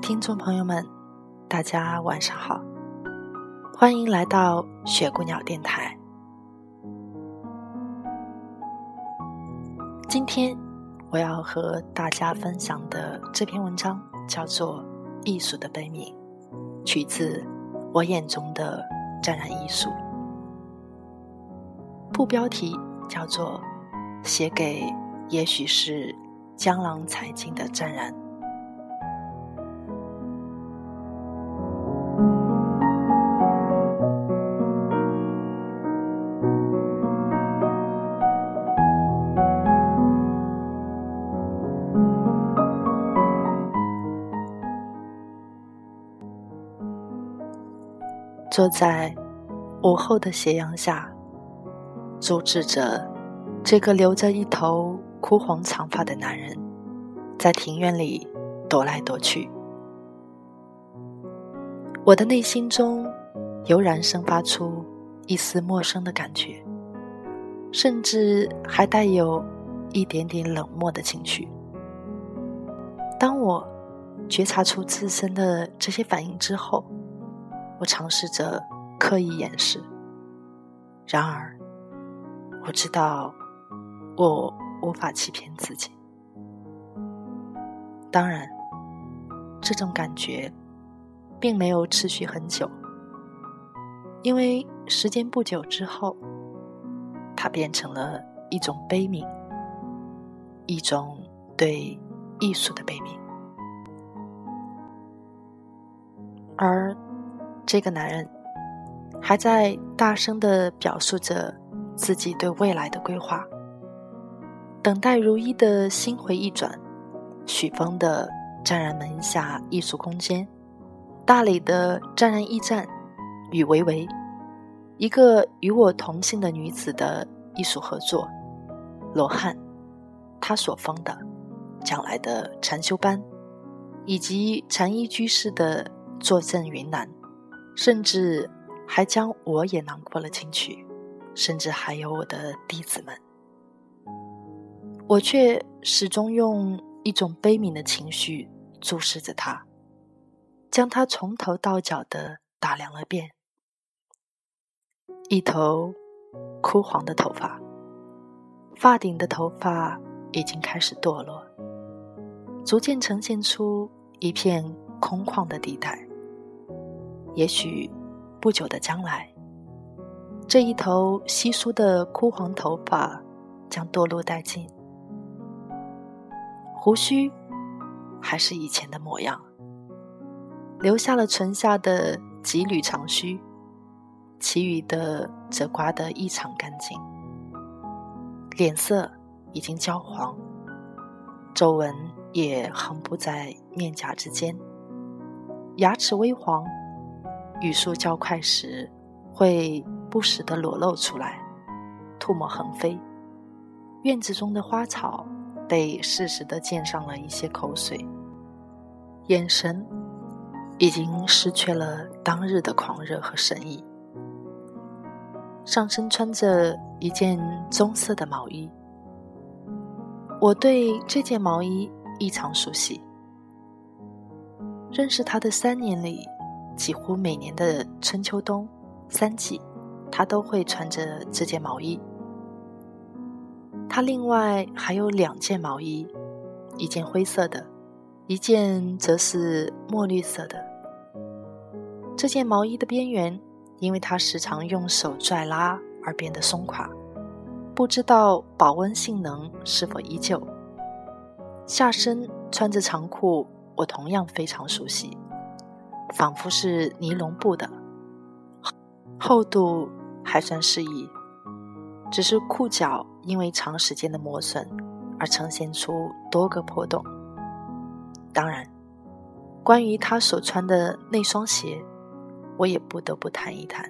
听众朋友们，大家晚上好，欢迎来到雪姑鸟电台。今天我要和大家分享的这篇文章叫做《艺术的悲悯》，取自我眼中的湛然艺术。副标题叫做《写给也许是江郎才尽的湛然》。坐在午后的斜阳下，注视着这个留着一头枯黄长发的男人，在庭院里踱来踱去。我的内心中油然生发出一丝陌生的感觉，甚至还带有一点点冷漠的情绪。当我觉察出自身的这些反应之后，我尝试着刻意掩饰，然而我知道我无法欺骗自己。当然，这种感觉并没有持续很久，因为时间不久之后，它变成了一种悲悯，一种对艺术的悲悯，而。这个男人还在大声的表述着自己对未来的规划，等待如一的心回意转，许峰的湛然门下艺术空间，大理的湛然驿站，与维维，一个与我同姓的女子的艺术合作，罗汉，他所封的将来的禅修班，以及禅衣居士的坐镇云南。甚至还将我也囊括了进去，甚至还有我的弟子们，我却始终用一种悲悯的情绪注视着他，将他从头到脚的打量了遍。一头枯黄的头发，发顶的头发已经开始堕落，逐渐呈现出一片空旷的地带。也许，不久的将来，这一头稀疏的枯黄头发将堕落殆尽，胡须还是以前的模样，留下了唇下的几缕长须，其余的则刮得异常干净。脸色已经焦黄，皱纹也横布在面颊之间，牙齿微黄。语速较快时，会不时的裸露出来，唾沫横飞。院子中的花草被适时的溅上了一些口水，眼神已经失去了当日的狂热和神意。上身穿着一件棕色的毛衣，我对这件毛衣异常熟悉。认识他的三年里。几乎每年的春秋冬三季，他都会穿着这件毛衣。他另外还有两件毛衣，一件灰色的，一件则是墨绿色的。这件毛衣的边缘，因为他时常用手拽拉而变得松垮，不知道保温性能是否依旧。下身穿着长裤，我同样非常熟悉。仿佛是尼龙布的，厚度还算适宜，只是裤脚因为长时间的磨损而呈现出多个破洞。当然，关于他所穿的那双鞋，我也不得不谈一谈。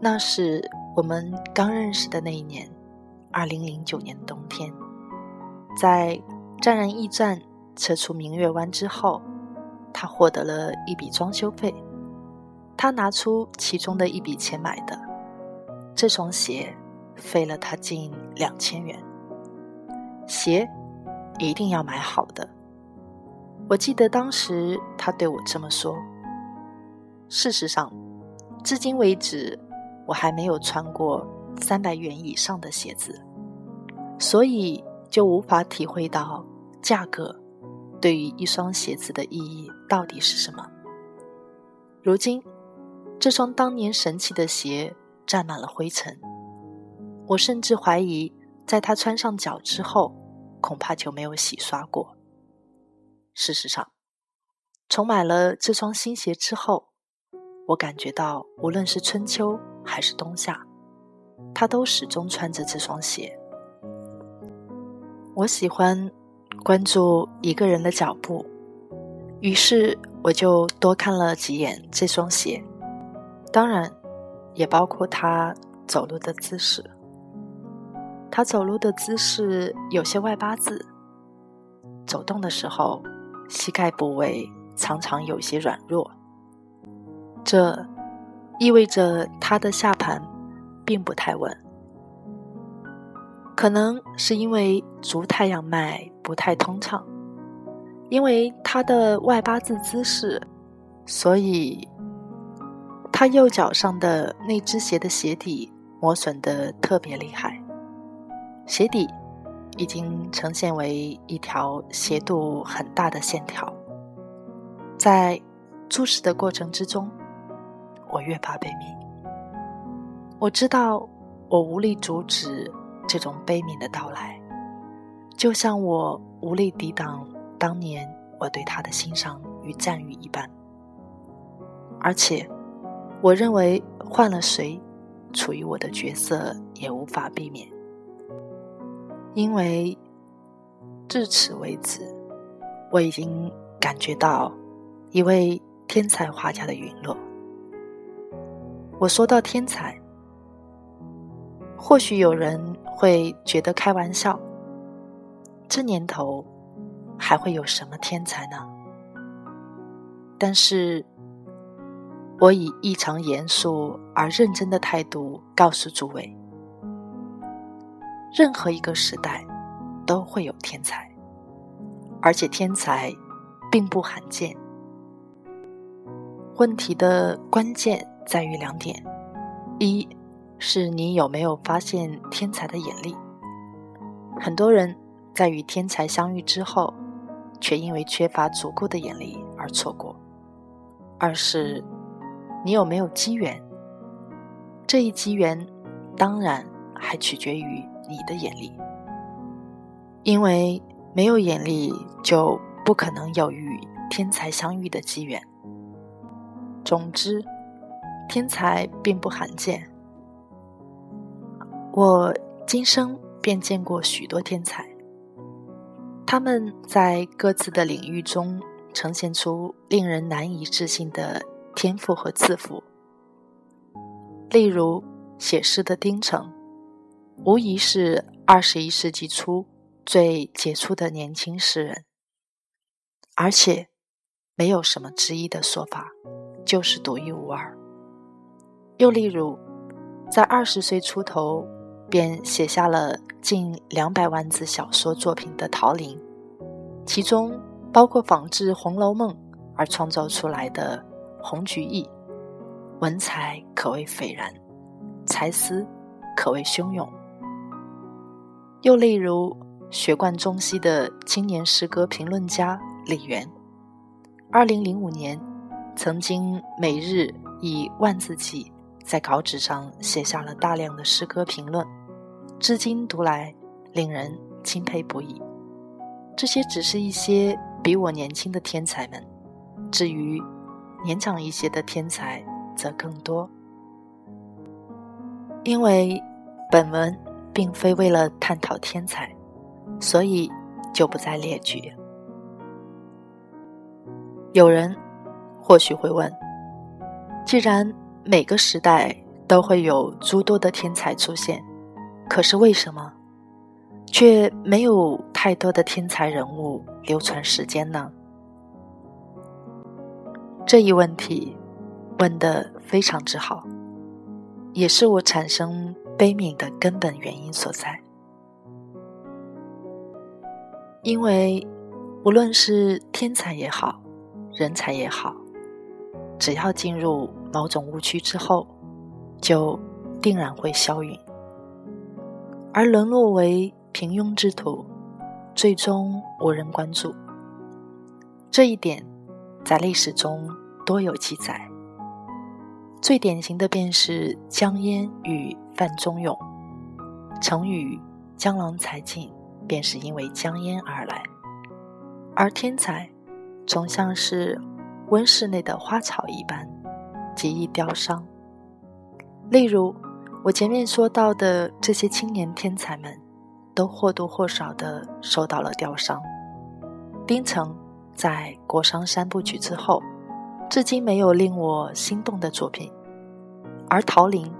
那是我们刚认识的那一年，二零零九年冬天，在湛然驿站撤出明月湾之后，他获得了一笔装修费，他拿出其中的一笔钱买的这双鞋，费了他近两千元。鞋一定要买好的，我记得当时他对我这么说。事实上，至今为止。我还没有穿过三百元以上的鞋子，所以就无法体会到价格对于一双鞋子的意义到底是什么。如今，这双当年神奇的鞋沾满了灰尘，我甚至怀疑，在他穿上脚之后，恐怕就没有洗刷过。事实上，从买了这双新鞋之后，我感觉到，无论是春秋。还是冬夏，他都始终穿着这双鞋。我喜欢关注一个人的脚步，于是我就多看了几眼这双鞋，当然也包括他走路的姿势。他走路的姿势有些外八字，走动的时候膝盖部位常常有些软弱，这。意味着他的下盘并不太稳，可能是因为足太阳脉不太通畅，因为他的外八字姿势，所以他右脚上的那只鞋的鞋底磨损的特别厉害，鞋底已经呈现为一条斜度很大的线条，在注视的过程之中。我越发悲悯。我知道，我无力阻止这种悲悯的到来，就像我无力抵挡当年我对他的欣赏与赞誉一般。而且，我认为换了谁，处于我的角色也无法避免，因为至此为止，我已经感觉到一位天才画家的陨落。我说到天才，或许有人会觉得开玩笑。这年头，还会有什么天才呢？但是，我以异常严肃而认真的态度告诉诸位：任何一个时代都会有天才，而且天才并不罕见。问题的关键。在于两点：一是你有没有发现天才的眼力。很多人在与天才相遇之后，却因为缺乏足够的眼力而错过；二是你有没有机缘。这一机缘，当然还取决于你的眼力，因为没有眼力，就不可能有与天才相遇的机缘。总之。天才并不罕见，我今生便见过许多天才，他们在各自的领域中呈现出令人难以置信的天赋和自负。例如，写诗的丁成，无疑是二十一世纪初最杰出的年轻诗人，而且没有什么之一的说法，就是独一无二。又例如，在二十岁出头便写下了近两百万字小说作品的陶林，其中包括仿制《红楼梦》而创造出来的红菊意，文采可谓斐然，才思可谓汹涌。又例如，学贯中西的青年诗歌评论家李元，二零零五年曾经每日以万字计。在稿纸上写下了大量的诗歌评论，至今读来令人钦佩不已。这些只是一些比我年轻的天才们，至于年长一些的天才，则更多。因为本文并非为了探讨天才，所以就不再列举。有人或许会问：既然每个时代都会有诸多的天才出现，可是为什么却没有太多的天才人物流传时间呢？这一问题问得非常之好，也是我产生悲悯的根本原因所在。因为无论是天才也好，人才也好，只要进入某种误区之后，就定然会消陨，而沦落为平庸之徒，最终无人关注。这一点。在历史中多有记载，最典型的便是江淹与范仲永。成语“江郎才尽”便是因为江淹而来。而天才，总像是温室内的花草一般，极易凋伤。例如，我前面说到的这些青年天才们，都或多或少的受到了凋伤。丁承。在《国殇三部曲》之后，至今没有令我心动的作品，而陶林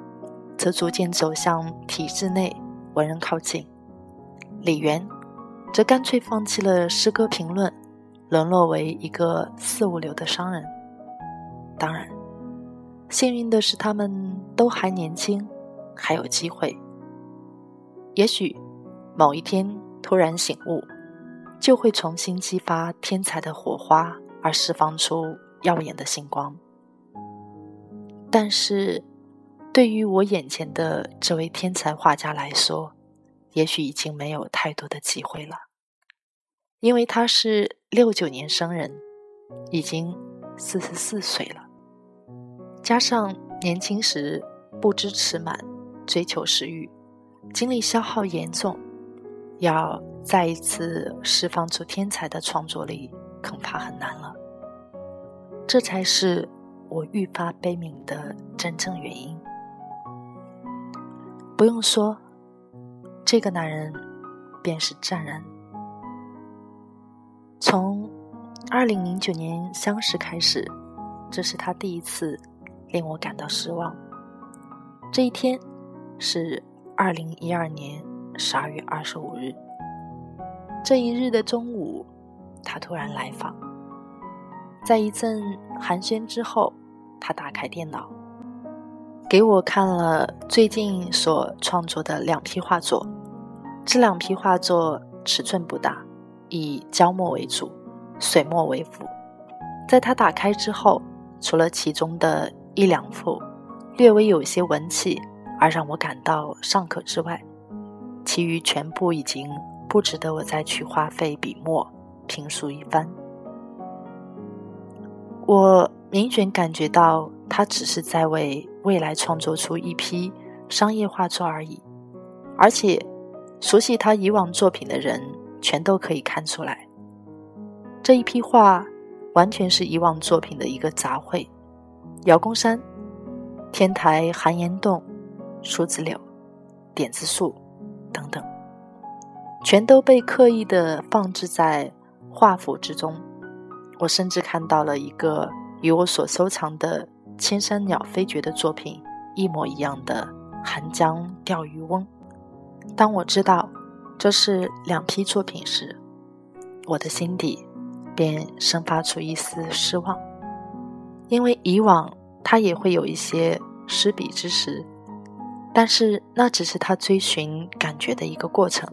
则逐渐走向体制内，文人靠近；李元则干脆放弃了诗歌评论，沦落为一个四五流的商人。当然，幸运的是他们都还年轻，还有机会。也许某一天突然醒悟。就会重新激发天才的火花，而释放出耀眼的星光。但是，对于我眼前的这位天才画家来说，也许已经没有太多的机会了，因为他是六九年生人，已经四十四岁了，加上年轻时不知持满，追求食欲，精力消耗严重。要再一次释放出天才的创作力，恐怕很难了。这才是我愈发悲悯的真正原因。不用说，这个男人便是湛然。从二零零九年相识开始，这是他第一次令我感到失望。这一天是二零一二年。十二月二十五日，这一日的中午，他突然来访。在一阵寒暄之后，他打开电脑，给我看了最近所创作的两批画作。这两批画作尺寸不大，以胶墨为主，水墨为辅。在他打开之后，除了其中的一两幅略微有些文气，而让我感到尚可之外，其余全部已经不值得我再去花费笔墨评述一番。我明显感觉到他只是在为未来创作出一批商业画作而已，而且熟悉他以往作品的人全都可以看出来，这一批画完全是以往作品的一个杂烩。姚公山、天台寒岩洞、树子柳、点子树。等等，全都被刻意的放置在画幅之中。我甚至看到了一个与我所收藏的《千山鸟飞绝》的作品一模一样的《寒江钓鱼翁》。当我知道这是两批作品时，我的心底便生发出一丝失望，因为以往他也会有一些失笔之时。但是那只是他追寻感觉的一个过程，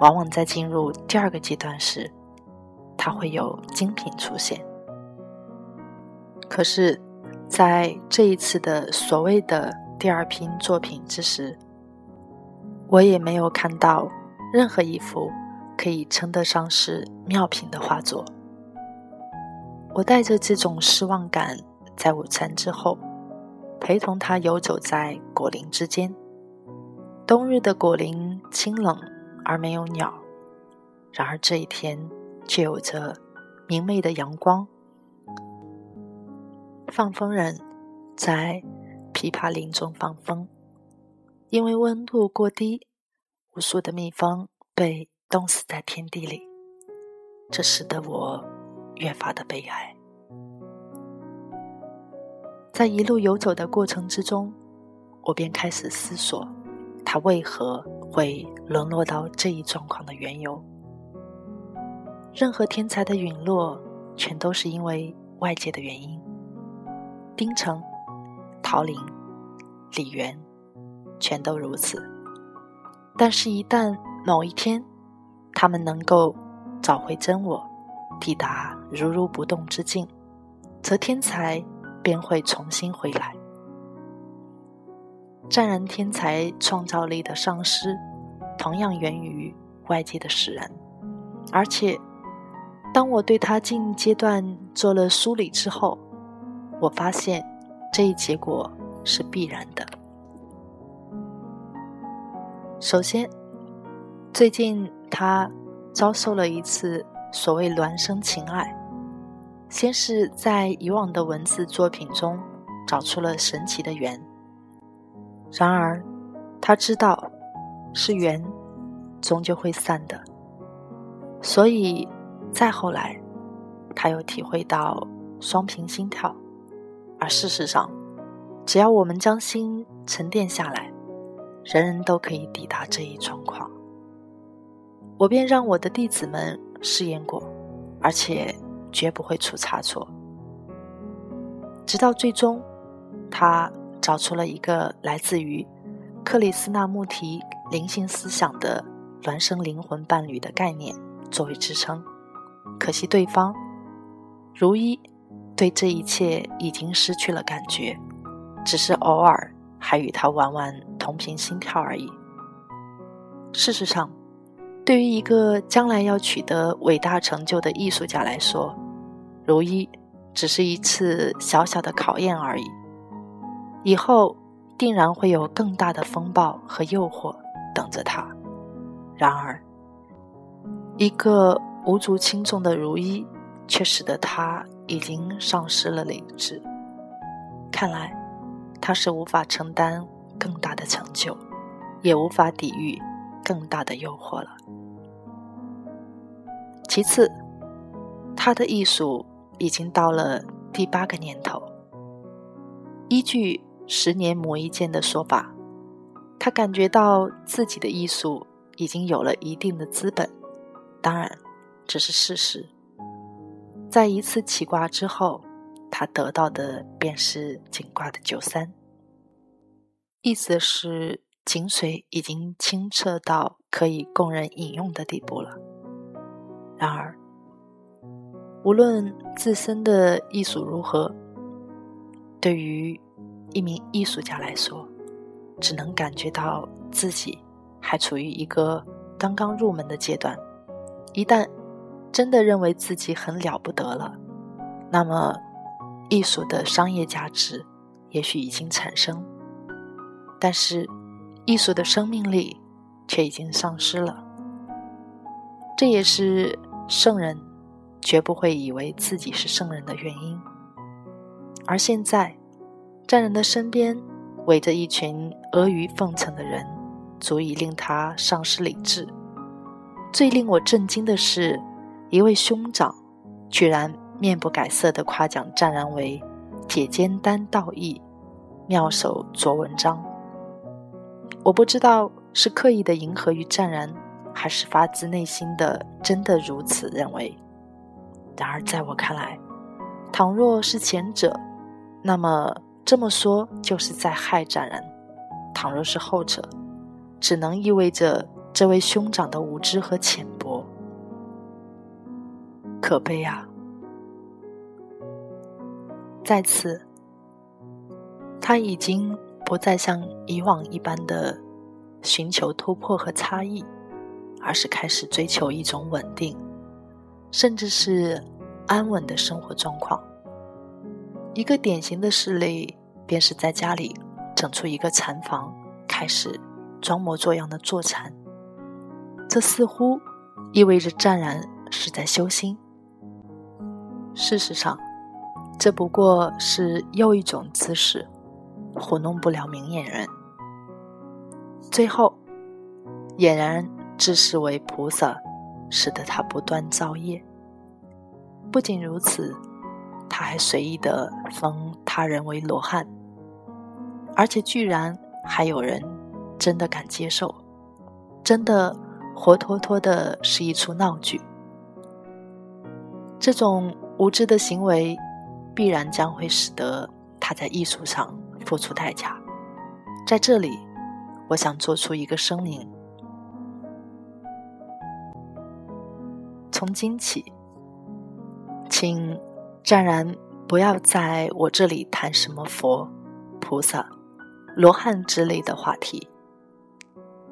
往往在进入第二个阶段时，他会有精品出现。可是，在这一次的所谓的第二批作品之时，我也没有看到任何一幅可以称得上是妙品的画作。我带着这种失望感，在午餐之后。陪同他游走在果林之间。冬日的果林清冷而没有鸟，然而这一天却有着明媚的阳光。放风人在枇杷林中放风，因为温度过低，无数的蜜蜂被冻死在天地里，这使得我越发的悲哀。在一路游走的过程之中，我便开始思索，他为何会沦落到这一状况的缘由。任何天才的陨落，全都是因为外界的原因。丁城、陶林、李元，全都如此。但是，一旦某一天，他们能够找回真我，抵达如如不动之境，则天才便会重新回来。湛然天才创造力的丧失，同样源于外界的使然，而且。当我对他近阶段做了梳理之后，我发现这一结果是必然的。首先，最近他遭受了一次所谓孪生情爱，先是在以往的文字作品中找出了神奇的缘，然而他知道是缘，终究会散的，所以。再后来，他又体会到双频心跳，而事实上，只要我们将心沉淀下来，人人都可以抵达这一状况。我便让我的弟子们试验过，而且绝不会出差错。直到最终，他找出了一个来自于克里斯纳穆提灵性思想的孪生灵魂伴侣的概念作为支撑。可惜对方如一对这一切已经失去了感觉，只是偶尔还与他玩玩同频心跳而已。事实上，对于一个将来要取得伟大成就的艺术家来说，如一只是一次小小的考验而已。以后定然会有更大的风暴和诱惑等着他。然而，一个。无足轻重的如一，却使得他已经丧失了理智。看来，他是无法承担更大的成就，也无法抵御更大的诱惑了。其次，他的艺术已经到了第八个年头。依据“十年磨一剑”的说法，他感觉到自己的艺术已经有了一定的资本。当然。这是事实。在一次起卦之后，他得到的便是井卦的九三，意思是井水已经清澈到可以供人饮用的地步了。然而，无论自身的艺术如何，对于一名艺术家来说，只能感觉到自己还处于一个刚刚入门的阶段。一旦真的认为自己很了不得了，那么艺术的商业价值也许已经产生，但是艺术的生命力却已经丧失了。这也是圣人绝不会以为自己是圣人的原因。而现在，在人的身边围着一群阿谀奉承的人，足以令他丧失理智。最令我震惊的是。一位兄长居然面不改色地夸奖湛然为“铁肩担道义，妙手着文章”。我不知道是刻意的迎合于湛然，还是发自内心的真的如此认为。然而在我看来，倘若是前者，那么这么说就是在害湛然；倘若是后者，只能意味着这位兄长的无知和浅薄。可悲啊！在此，他已经不再像以往一般的寻求突破和差异，而是开始追求一种稳定，甚至是安稳的生活状况。一个典型的事例，便是在家里整出一个禅房，开始装模作样的坐禅。这似乎意味着湛然是在修心。事实上，这不过是又一种姿势，糊弄不了明眼人。最后，俨然自视为菩萨，使得他不断造业。不仅如此，他还随意的封他人为罗汉，而且居然还有人真的敢接受，真的活脱脱的是一出闹剧。这种无知的行为，必然将会使得他在艺术上付出代价。在这里，我想做出一个声明：从今起，请湛然不要在我这里谈什么佛、菩萨、罗汉之类的话题，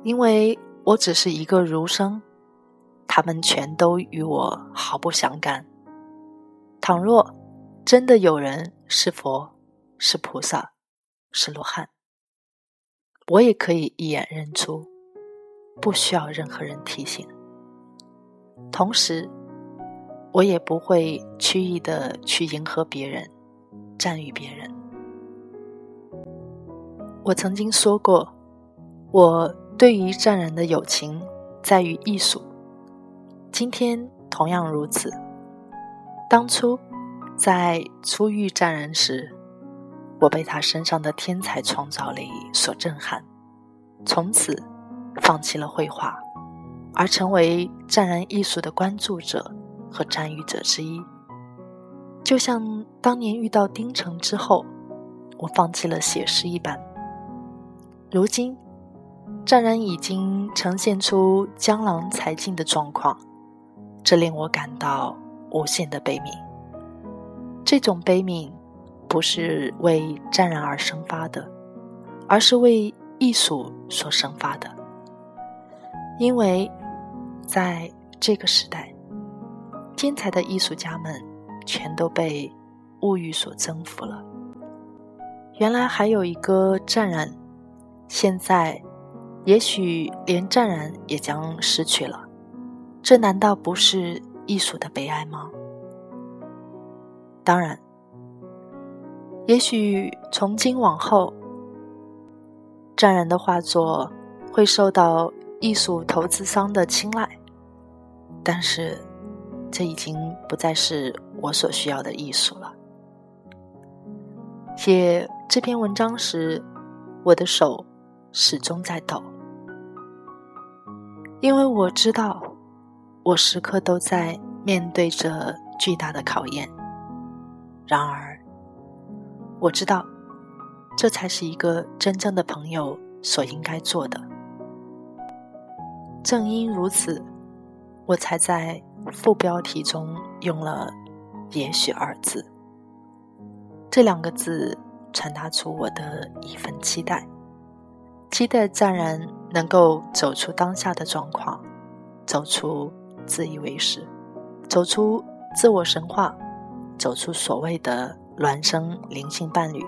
因为我只是一个儒生，他们全都与我毫不相干。倘若真的有人是佛、是菩萨、是罗汉，我也可以一眼认出，不需要任何人提醒。同时，我也不会曲意的去迎合别人、赞誉别人。我曾经说过，我对于湛然的友情在于艺术，今天同样如此。当初在初遇湛然时，我被他身上的天才创造力所震撼，从此放弃了绘画，而成为湛然艺术的关注者和参与者之一。就像当年遇到丁城之后，我放弃了写诗一般。如今，湛然已经呈现出江郎才尽的状况，这令我感到。无限的悲悯，这种悲悯不是为湛然而生发的，而是为艺术所生发的。因为在这个时代，天才的艺术家们全都被物欲所征服了。原来还有一个湛然，现在也许连湛然也将失去了。这难道不是？艺术的悲哀吗？当然，也许从今往后，湛然的画作会受到艺术投资商的青睐，但是这已经不再是我所需要的艺术了。写这篇文章时，我的手始终在抖，因为我知道。我时刻都在面对着巨大的考验，然而，我知道，这才是一个真正的朋友所应该做的。正因如此，我才在副标题中用了“也许”二字。这两个字传达出我的一份期待，期待湛然能够走出当下的状况，走出。自以为是，走出自我神话，走出所谓的孪生灵性伴侣，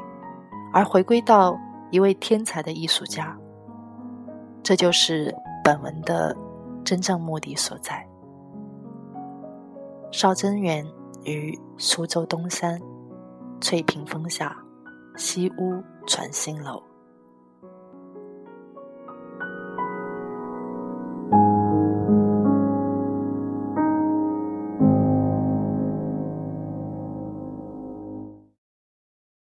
而回归到一位天才的艺术家。这就是本文的真正目的所在。邵真元于苏州东山翠屏峰下，西屋传新楼。